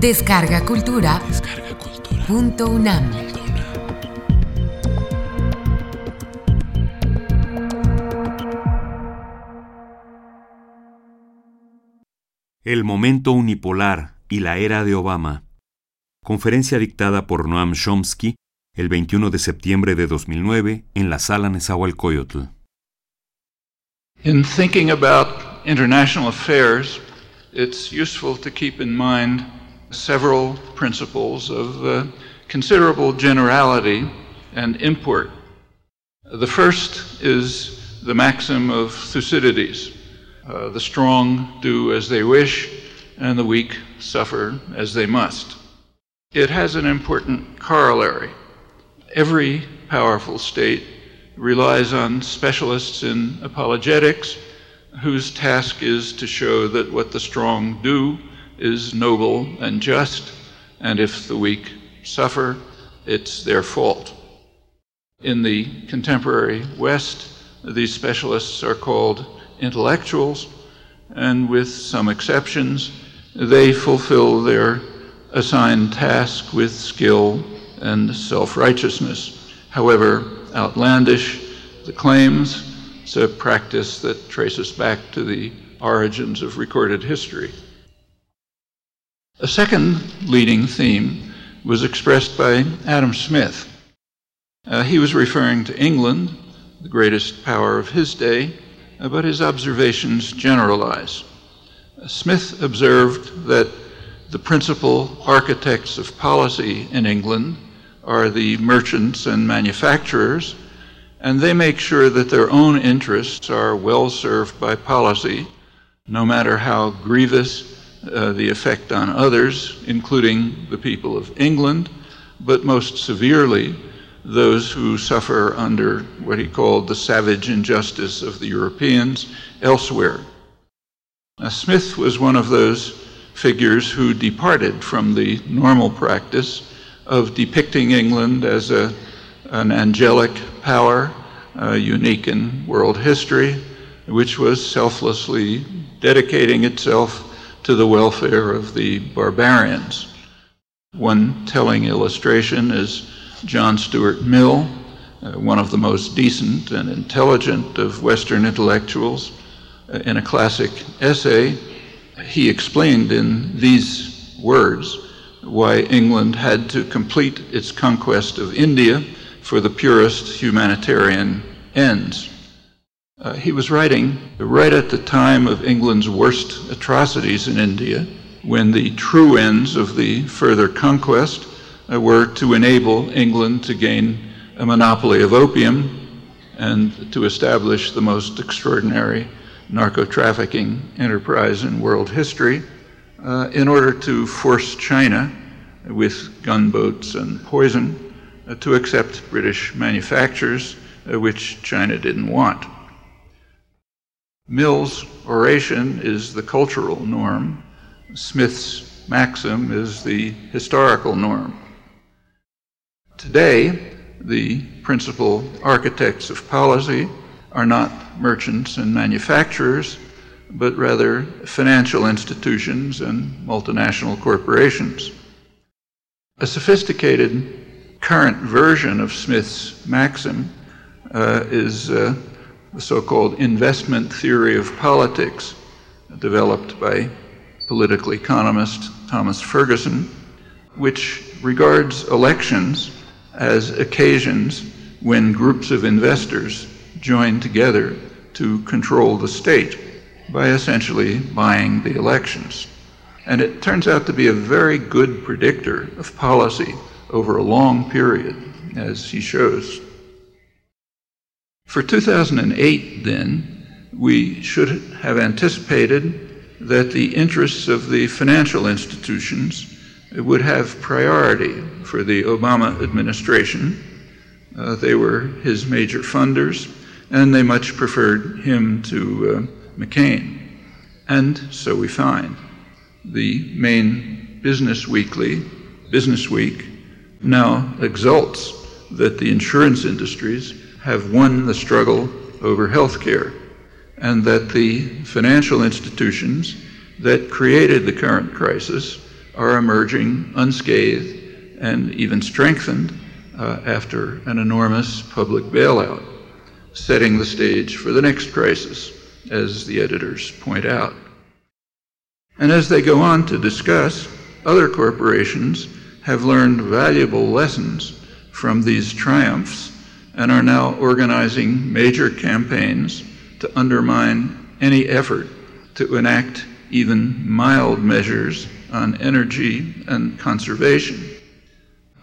Descarga Cultura. Punto UNAM. El momento unipolar y la era de Obama. Conferencia dictada por Noam Chomsky el 21 de septiembre de 2009 en la sala Nezahualcóyotl. In thinking about international affairs, it's useful to keep in mind several principles of uh, considerable generality and import. The first is the maxim of Thucydides uh, the strong do as they wish, and the weak suffer as they must. It has an important corollary. Every powerful state relies on specialists in apologetics whose task is to show that what the strong do is noble and just, and if the weak suffer, it's their fault. In the contemporary West, these specialists are called intellectuals, and with some exceptions, they fulfill their assigned task with skill and self righteousness. However outlandish the claims, it's a practice that traces back to the origins of recorded history. A second leading theme was expressed by Adam Smith. Uh, he was referring to England, the greatest power of his day, uh, but his observations generalize. Uh, Smith observed that the principal architects of policy in England are the merchants and manufacturers, and they make sure that their own interests are well served by policy, no matter how grievous uh, the effect on others, including the people of England, but most severely those who suffer under what he called the savage injustice of the Europeans elsewhere. Now, Smith was one of those figures who departed from the normal practice of depicting England as a, an angelic power, uh, unique in world history, which was selflessly dedicating itself to the welfare of the barbarians. One telling illustration is John Stuart Mill, uh, one of the most decent and intelligent of Western intellectuals. Uh, in a classic essay, he explained in these words why England had to complete its conquest of India for the purest humanitarian ends. Uh, he was writing right at the time of England's worst atrocities in India, when the true ends of the further conquest uh, were to enable England to gain a monopoly of opium and to establish the most extraordinary narco trafficking enterprise in world history uh, in order to force China, with gunboats and poison, uh, to accept British manufactures, uh, which China didn't want. Mill's oration is the cultural norm. Smith's maxim is the historical norm. Today, the principal architects of policy are not merchants and manufacturers, but rather financial institutions and multinational corporations. A sophisticated current version of Smith's maxim uh, is uh, the so called investment theory of politics, developed by political economist Thomas Ferguson, which regards elections as occasions when groups of investors join together to control the state by essentially buying the elections. And it turns out to be a very good predictor of policy over a long period, as he shows. For 2008, then, we should have anticipated that the interests of the financial institutions would have priority for the Obama administration. Uh, they were his major funders, and they much preferred him to uh, McCain. And so we find. The main business weekly, Business Week, now exults that the insurance industries have won the struggle over health care, and that the financial institutions that created the current crisis are emerging unscathed and even strengthened uh, after an enormous public bailout, setting the stage for the next crisis, as the editors point out. And as they go on to discuss, other corporations have learned valuable lessons from these triumphs and are now organizing major campaigns to undermine any effort to enact even mild measures on energy and conservation.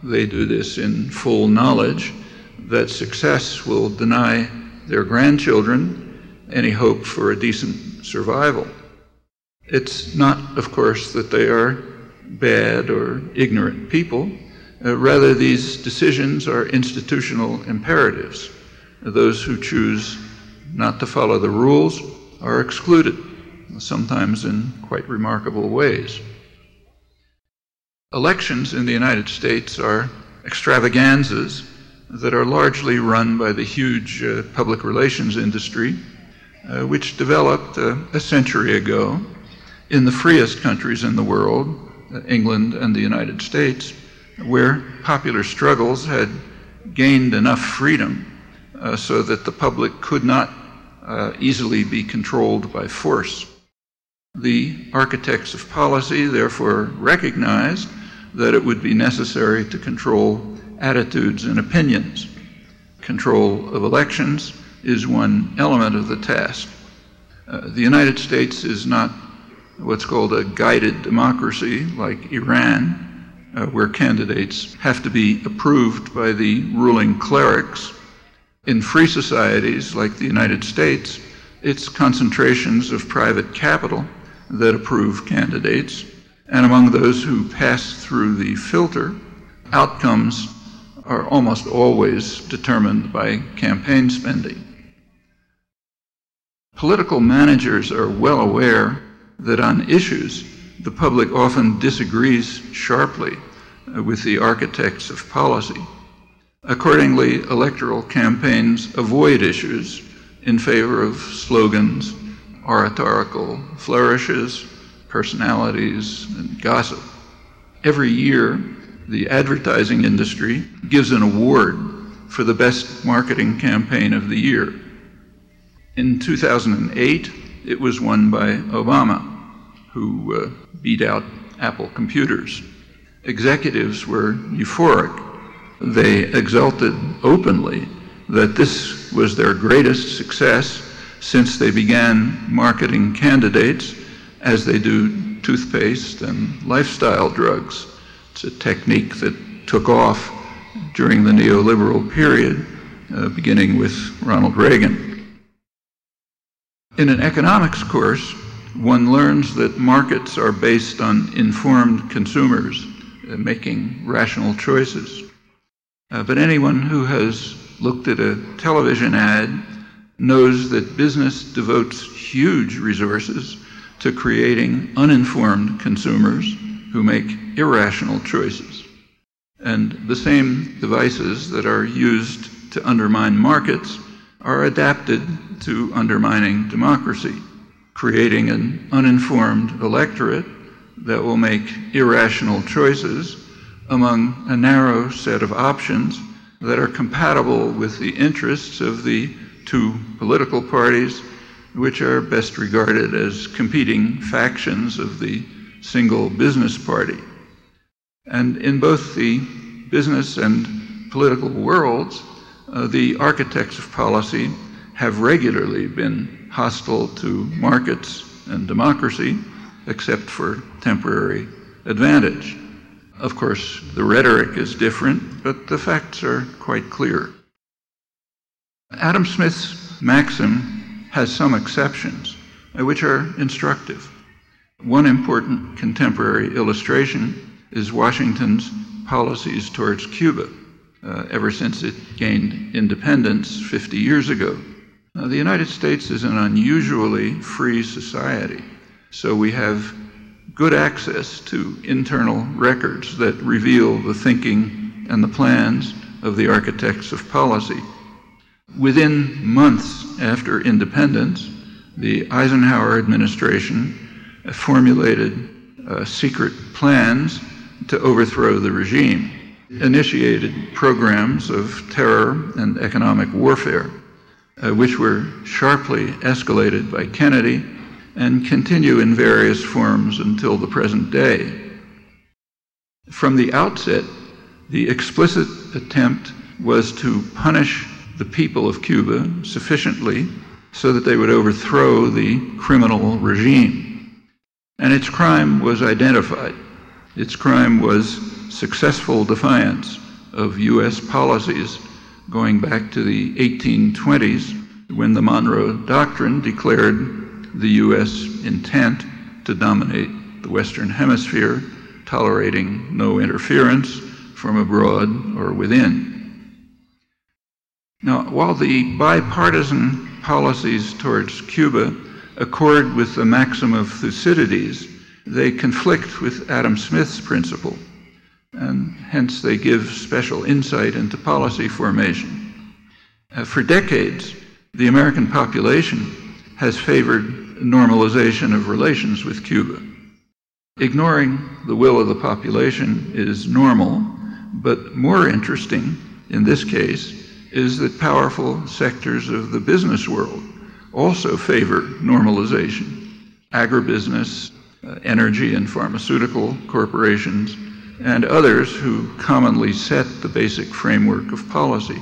They do this in full knowledge that success will deny their grandchildren any hope for a decent survival. It's not, of course, that they are bad or ignorant people. Uh, rather, these decisions are institutional imperatives. Those who choose not to follow the rules are excluded, sometimes in quite remarkable ways. Elections in the United States are extravaganzas that are largely run by the huge uh, public relations industry, uh, which developed uh, a century ago in the freest countries in the world, uh, England and the United States, where popular struggles had gained enough freedom uh, so that the public could not uh, easily be controlled by force. The architects of policy therefore recognized that it would be necessary to control attitudes and opinions. Control of elections is one element of the task. Uh, the United States is not what's called a guided democracy like Iran, where candidates have to be approved by the ruling clerics. In free societies like the United States, it's concentrations of private capital that approve candidates, and among those who pass through the filter, outcomes are almost always determined by campaign spending. Political managers are well aware that on issues the public often disagrees sharply uh, with the architects of policy. Accordingly, electoral campaigns avoid issues in favor of slogans, oratorical flourishes, personalities, and gossip. Every year, the advertising industry gives an award for the best marketing campaign of the year. In 2008, it was won by Obama, who uh, beat out Apple computers. Executives were euphoric. They exulted openly that this was their greatest success since they began marketing candidates as they do toothpaste and lifestyle drugs. It's a technique that took off during the neoliberal period, uh, beginning with Ronald Reagan. In an economics course, one learns that markets are based on informed consumers making rational choices. Uh, but anyone who has looked at a television ad knows that business devotes huge resources to creating uninformed consumers who make irrational choices. And the same devices that are used to undermine markets are adapted to undermining democracy, creating an uninformed electorate that will make irrational choices among a narrow set of options that are compatible with the interests of the two political parties, which are best regarded as competing factions of the single business party. And in both the business and political worlds, uh, the architects of policy have regularly been hostile to markets and democracy, except for temporary advantage. Of course, the rhetoric is different, but the facts are quite clear. Adam Smith's maxim has some exceptions, which are instructive. One important contemporary illustration is Washington's policies towards Cuba uh, ever since it gained independence 50 years ago. Now, the United States is an unusually free society, so we have good access to internal records that reveal the thinking and the plans of the architects of policy. Within months after independence, the Eisenhower administration formulated uh, secret plans to overthrow the regime, initiated programs of terror and economic warfare, uh, which were sharply escalated by Kennedy and continue in various forms until the present day. From the outset, the explicit attempt was to punish the people of Cuba sufficiently so that they would overthrow the criminal regime. And its crime was identified. Its crime was successful defiance of U.S. policies going back to the 1820s when the Monroe Doctrine declared the U.S. intent to dominate the Western Hemisphere, tolerating no interference from abroad or within. Now, while the bipartisan policies towards Cuba accord with the maxim of Thucydides, they conflict with Adam Smith's principle, and hence they give special insight into policy formation. Uh, for decades, the American population has favored normalization of relations with Cuba. Ignoring the will of the population is normal, but more interesting in this case is that powerful sectors of the business world also favor normalization. Agribusiness, uh, energy and pharmaceutical corporations, and others who commonly set the basic framework of policy.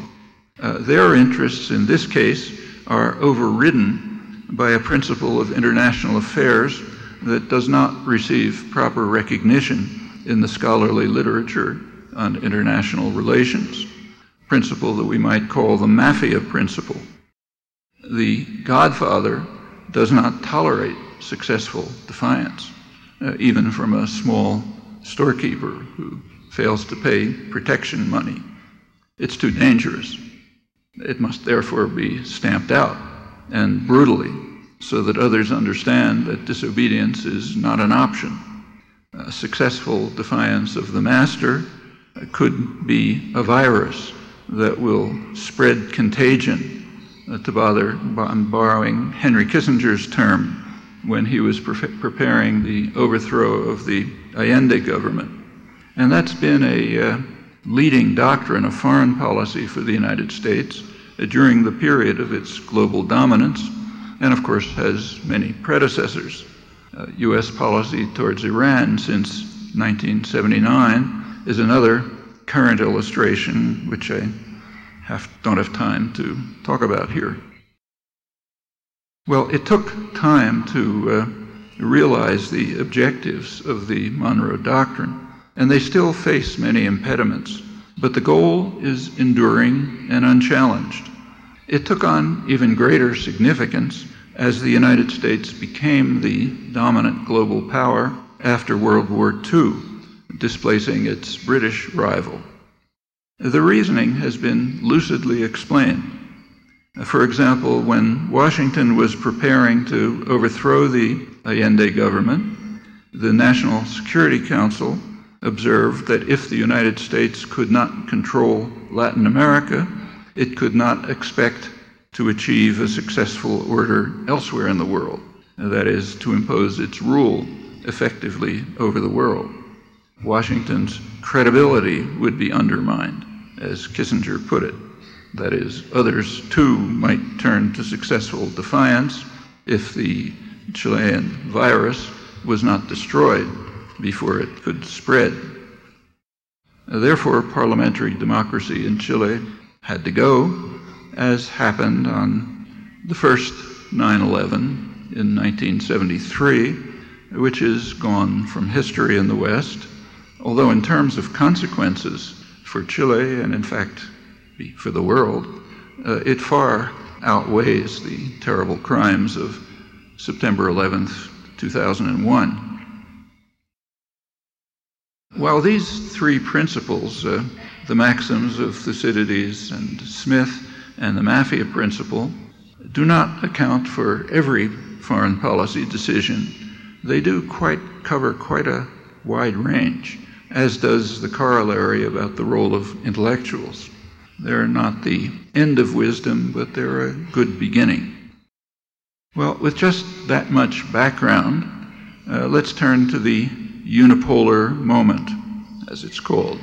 Uh, their interests in this case are overridden by a principle of international affairs that does not receive proper recognition in the scholarly literature on international relations, principle that we might call the mafia principle. The Godfather does not tolerate successful defiance, uh, even from a small storekeeper who fails to pay protection money. It's too dangerous. It must therefore be stamped out and brutally so that others understand that disobedience is not an option. A successful defiance of the master could be a virus that will spread contagion, to bother I'm borrowing Henry Kissinger's term when he was pre- preparing the overthrow of the Allende government. And that's been a uh, leading doctrine of foreign policy for the United States during the period of its global dominance and of course has many predecessors. Uh, U.S. policy towards Iran since 1979 is another current illustration, which I have, don't have time to talk about here. Well, it took time to uh, realize the objectives of the Monroe Doctrine, and they still face many impediments, but the goal is enduring and unchallenged. It took on even greater significance as the United States became the dominant global power after World War II, displacing its British rival. The reasoning has been lucidly explained. For example, when Washington was preparing to overthrow the Allende government, the National Security Council observed that if the United States could not control Latin America, it could not expect to achieve a successful order elsewhere in the world, that is, to impose its rule effectively over the world. Washington's credibility would be undermined, as Kissinger put it. That is, others too might turn to successful defiance if the Chilean virus was not destroyed before it could spread. Therefore, parliamentary democracy in Chile had to go, as happened on the first 9 11 in 1973, which is gone from history in the West, although, in terms of consequences for Chile and, in fact, for the world, uh, it far outweighs the terrible crimes of September 11th, 2001. While these three principles, uh, the maxims of Thucydides and Smith and the Mafia principle, do not account for every foreign policy decision, they do quite cover quite a wide range, as does the corollary about the role of intellectuals. They're not the end of wisdom, but they're a good beginning. Well, with just that much background, uh, let's turn to the unipolar moment, as it's called.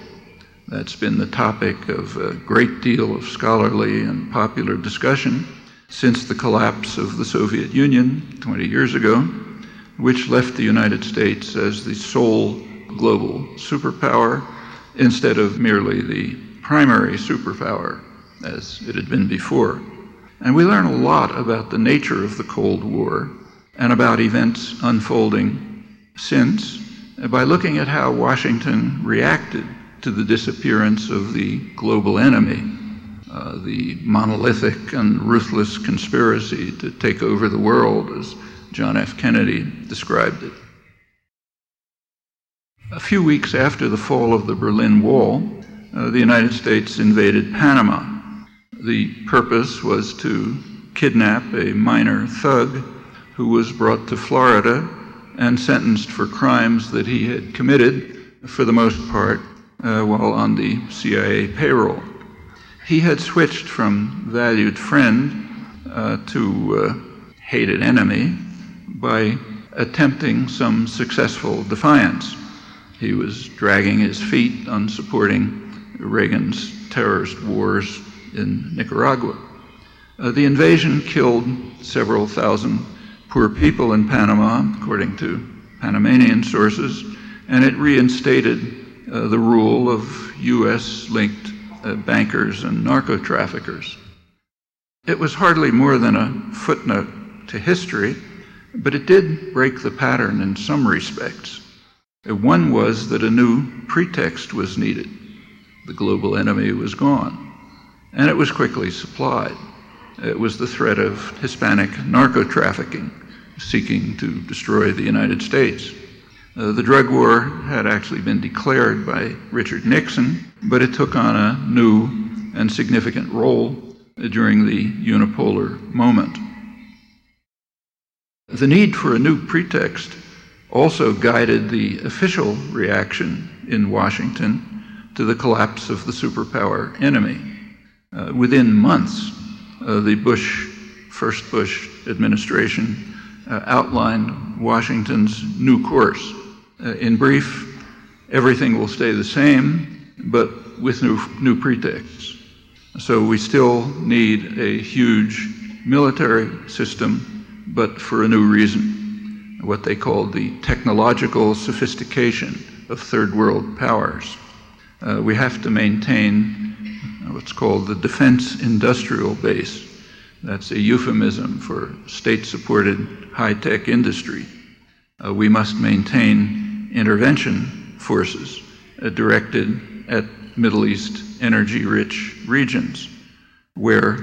That's been the topic of a great deal of scholarly and popular discussion since the collapse of the Soviet Union 20 years ago, which left the United States as the sole global superpower instead of merely the primary superpower as it had been before. And we learn a lot about the nature of the Cold War and about events unfolding since by looking at how Washington reacted to the disappearance of the global enemy, uh, the monolithic and ruthless conspiracy to take over the world, as John F. Kennedy described it. A few weeks after the fall of the Berlin Wall, uh, the United States invaded Panama. The purpose was to kidnap a minor thug who was brought to Florida and sentenced for crimes that he had committed, for the most part, uh, while on the CIA payroll. He had switched from valued friend uh, to uh, hated enemy by attempting some successful defiance. He was dragging his feet on supporting Reagan's terrorist wars in Nicaragua. Uh, the invasion killed several thousand poor people in Panama, according to Panamanian sources, and it reinstated uh, the rule of U.S. linked uh, bankers and narco traffickers. It was hardly more than a footnote to history, but it did break the pattern in some respects. Uh, one was that a new pretext was needed. The global enemy was gone, and it was quickly supplied. It was the threat of Hispanic narco trafficking seeking to destroy the United States. Uh, the drug war had actually been declared by Richard Nixon, but it took on a new and significant role during the unipolar moment. The need for a new pretext also guided the official reaction in Washington to the collapse of the superpower enemy. Uh, within months, uh, the Bush, first Bush administration outlined Washington's new course uh, in brief, everything will stay the same, but with new, new pretexts. So we still need a huge military system, but for a new reason, what they call the technological sophistication of third world powers. Uh, we have to maintain what's called the defense industrial base. That's a euphemism for state supported high tech industry. Uh, we must maintain intervention forces uh, directed at Middle East energy rich regions, where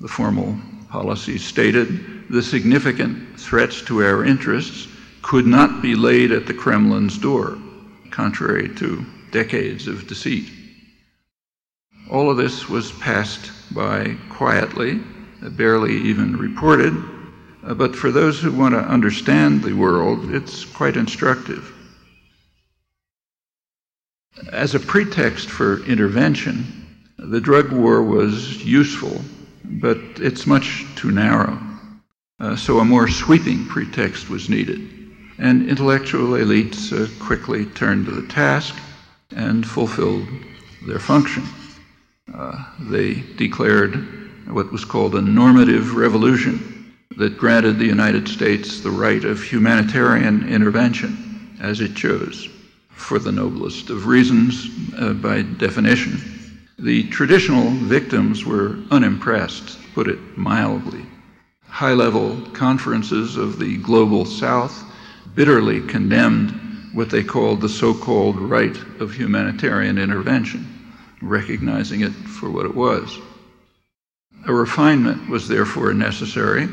the formal policy stated the significant threats to our interests could not be laid at the Kremlin's door, contrary to decades of deceit. All of this was passed by quietly, barely even reported, uh, but for those who want to understand the world, it's quite instructive. As a pretext for intervention, the drug war was useful, but it's much too narrow. Uh, so a more sweeping pretext was needed. And intellectual elites uh, quickly turned to the task and fulfilled their function. Uh, they declared what was called a normative revolution that granted the United States the right of humanitarian intervention as it chose for the noblest of reasons, uh, by definition. The traditional victims were unimpressed, put it mildly. High level conferences of the global south bitterly condemned what they called the so called right of humanitarian intervention, recognizing it for what it was. A refinement was therefore necessary,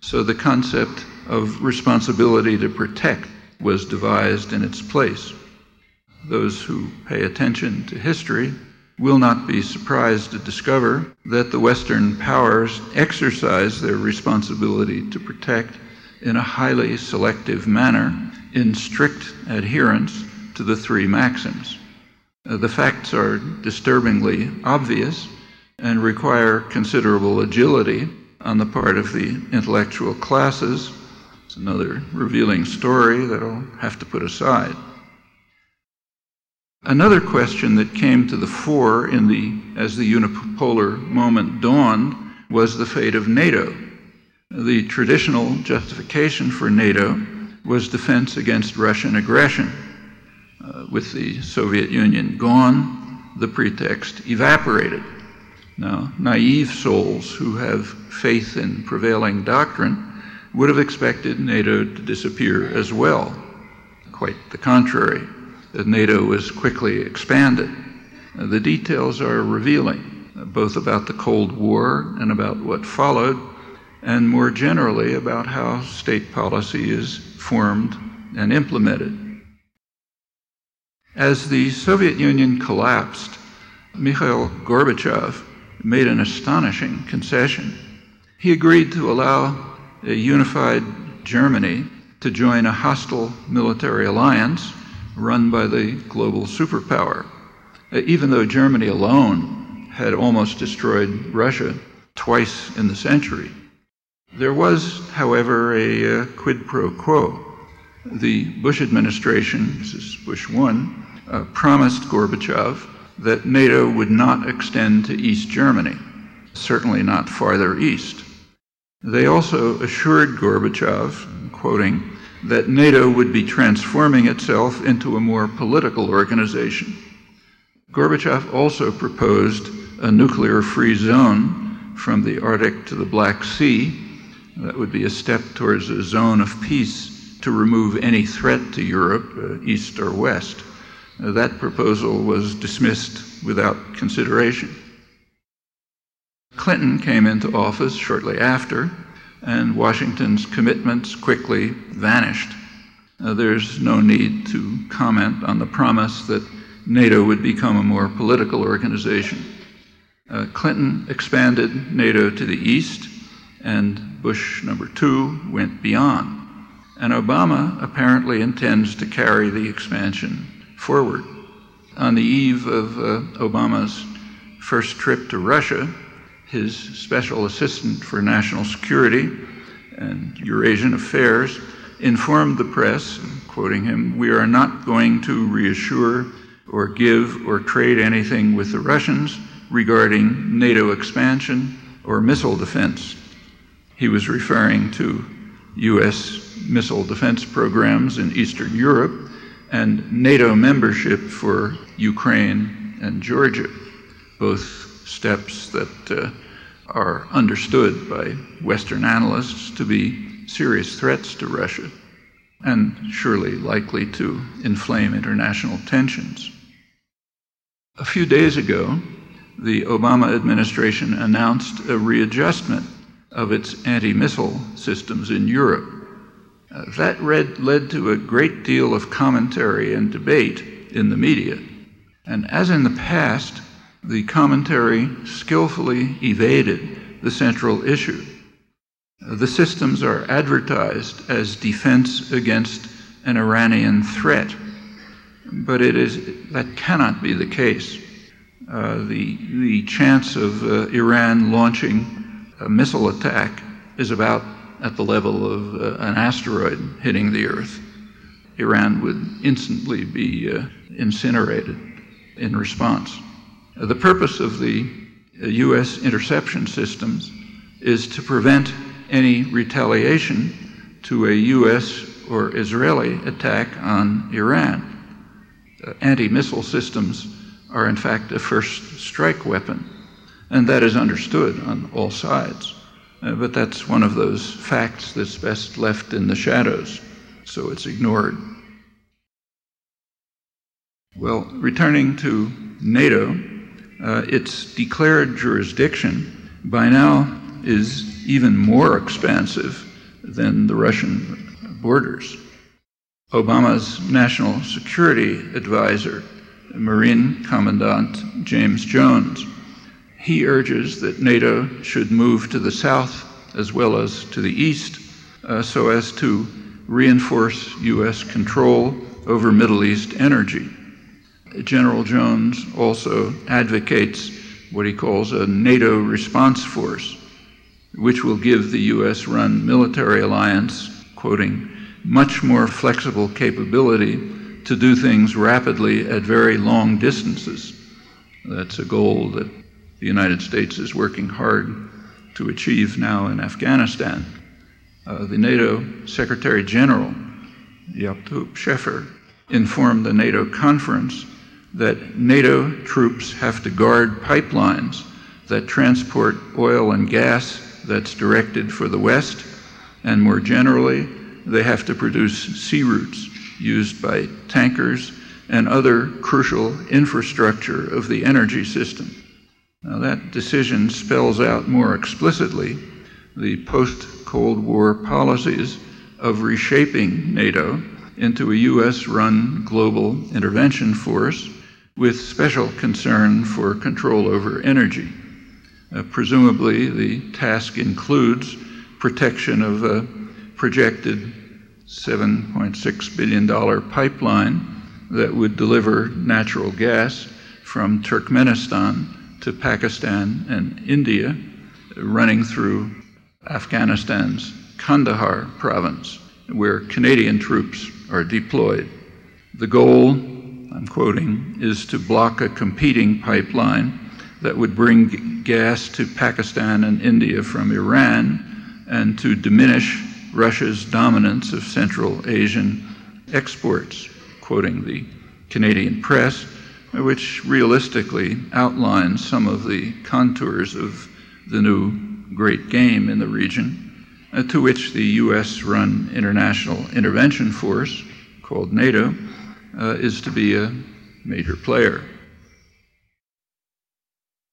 so the concept of responsibility to protect was devised in its place those who pay attention to history will not be surprised to discover that the Western powers exercise their responsibility to protect in a highly selective manner in strict adherence to the three maxims. Uh, the facts are disturbingly obvious and require considerable agility on the part of the intellectual classes. It's another revealing story that I'll have to put aside. Another question that came to the fore in the, as the unipolar moment dawned was the fate of NATO. The traditional justification for NATO was defense against Russian aggression. Uh, with the Soviet Union gone, the pretext evaporated. Now, naive souls who have faith in prevailing doctrine would have expected NATO to disappear as well. Quite the contrary NATO was quickly expanded. The details are revealing, both about the Cold War and about what followed, and more generally about how state policy is formed and implemented. As the Soviet Union collapsed, Mikhail Gorbachev made an astonishing concession. He agreed to allow a unified Germany to join a hostile military alliance run by the global superpower. Uh, even though Germany alone had almost destroyed Russia twice in the century, there was, however, a uh, quid pro quo. The Bush administration, this is Bush 1, uh, promised Gorbachev that NATO would not extend to East Germany, certainly not farther east. They also assured Gorbachev, quoting, that NATO would be transforming itself into a more political organization. Gorbachev also proposed a nuclear free zone from the Arctic to the Black Sea. That would be a step towards a zone of peace to remove any threat to Europe, uh, east or west. That proposal was dismissed without consideration. Clinton came into office shortly after and Washington's commitments quickly vanished. Uh, there's no need to comment on the promise that NATO would become a more political organization. Uh, Clinton expanded NATO to the east, and Bush number two went beyond. And Obama apparently intends to carry the expansion forward. On the eve of uh, Obama's first trip to Russia, his special assistant for national security and Eurasian affairs, informed the press, quoting him, We are not going to reassure or give or trade anything with the Russians regarding NATO expansion or missile defense. He was referring to U.S. missile defense programs in Eastern Europe and NATO membership for Ukraine and Georgia, both steps that uh, are understood by Western analysts to be serious threats to Russia and surely likely to inflame international tensions. A few days ago, the Obama administration announced a readjustment of its anti missile systems in Europe. That read, led to a great deal of commentary and debate in the media. And as in the past, the commentary skillfully evaded the central issue. The systems are advertised as defense against an Iranian threat, but it is, that cannot be the case. Uh, the, the chance of uh, Iran launching a missile attack is about at the level of uh, an asteroid hitting the Earth. Iran would instantly be uh, incinerated in response. The purpose of the U.S. Uh, interception systems is to prevent any retaliation to a U.S. or Israeli attack on Iran. Uh, Anti missile systems are, in fact, a first strike weapon, and that is understood on all sides. Uh, but that's one of those facts that's best left in the shadows, so it's ignored. Well, returning to NATO, uh, its declared jurisdiction by now is even more expansive than the Russian borders. Obama's national security advisor, Marine Commandant James Jones, he urges that NATO should move to the south as well as to the east uh, so as to reinforce U.S. control over Middle East energy. General Jones also advocates what he calls a NATO response force, which will give the U.S. run military alliance, quoting, much more flexible capability to do things rapidly at very long distances. That's a goal that the United States is working hard to achieve now in Afghanistan. Uh, the NATO Secretary General, Hoop Scheffer, informed the NATO conference that NATO troops have to guard pipelines that transport oil and gas that's directed for the West, and more generally, they have to produce sea routes used by tankers and other crucial infrastructure of the energy system. Now, that decision spells out more explicitly the post Cold War policies of reshaping NATO into a U.S. run global intervention force with special concern for control over energy. Uh, presumably, the task includes protection of a projected $7.6 billion pipeline that would deliver natural gas from Turkmenistan to Pakistan and India, running through Afghanistan's Kandahar province, where Canadian troops are deployed. The goal, I'm quoting, is to block a competing pipeline that would bring gas to Pakistan and India from Iran and to diminish Russia's dominance of Central Asian exports, quoting the Canadian press, which realistically outlines some of the contours of the new great game in the region, uh, to which the U.S. run international intervention force, called NATO, uh, is to be a major player.